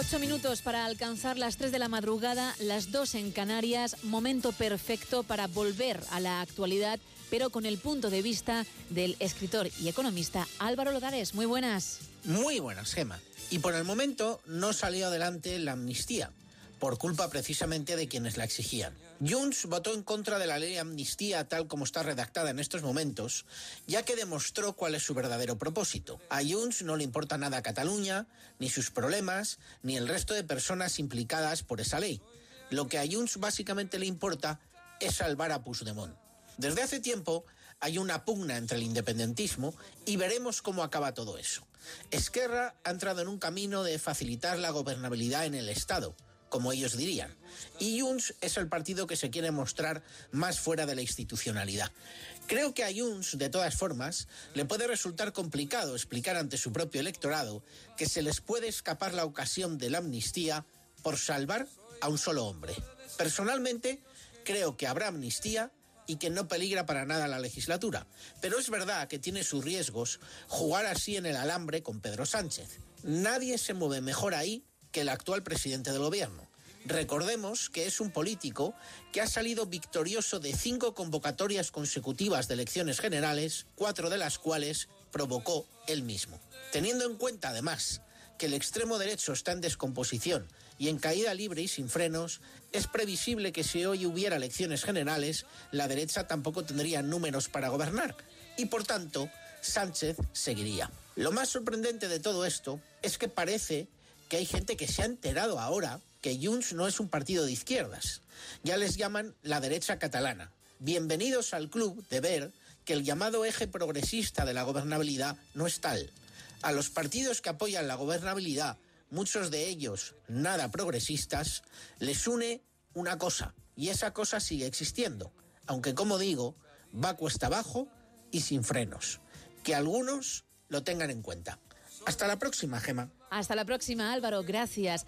Ocho minutos para alcanzar las tres de la madrugada, las dos en Canarias, momento perfecto para volver a la actualidad, pero con el punto de vista del escritor y economista Álvaro Lodares. Muy buenas. Muy buenas, Gema. Y por el momento no salió adelante la amnistía por culpa precisamente de quienes la exigían. Junts votó en contra de la ley de amnistía tal como está redactada en estos momentos, ya que demostró cuál es su verdadero propósito. A Junts no le importa nada Cataluña, ni sus problemas, ni el resto de personas implicadas por esa ley. Lo que a Junts básicamente le importa es salvar a Puigdemont. Desde hace tiempo hay una pugna entre el independentismo y veremos cómo acaba todo eso. Esquerra ha entrado en un camino de facilitar la gobernabilidad en el Estado como ellos dirían. Y Junts es el partido que se quiere mostrar más fuera de la institucionalidad. Creo que a Junts, de todas formas, le puede resultar complicado explicar ante su propio electorado que se les puede escapar la ocasión de la amnistía por salvar a un solo hombre. Personalmente, creo que habrá amnistía y que no peligra para nada la legislatura. Pero es verdad que tiene sus riesgos jugar así en el alambre con Pedro Sánchez. Nadie se mueve mejor ahí que el actual presidente del gobierno. Recordemos que es un político que ha salido victorioso de cinco convocatorias consecutivas de elecciones generales, cuatro de las cuales provocó él mismo. Teniendo en cuenta, además, que el extremo derecho está en descomposición y en caída libre y sin frenos, es previsible que si hoy hubiera elecciones generales, la derecha tampoco tendría números para gobernar y, por tanto, Sánchez seguiría. Lo más sorprendente de todo esto es que parece que hay gente que se ha enterado ahora que Junts no es un partido de izquierdas. Ya les llaman la derecha catalana. Bienvenidos al club de ver que el llamado eje progresista de la gobernabilidad no es tal. A los partidos que apoyan la gobernabilidad, muchos de ellos nada progresistas, les une una cosa, y esa cosa sigue existiendo, aunque como digo, va cuesta abajo y sin frenos. Que algunos lo tengan en cuenta. Hasta la próxima, Gema. Hasta la próxima, Álvaro. Gracias.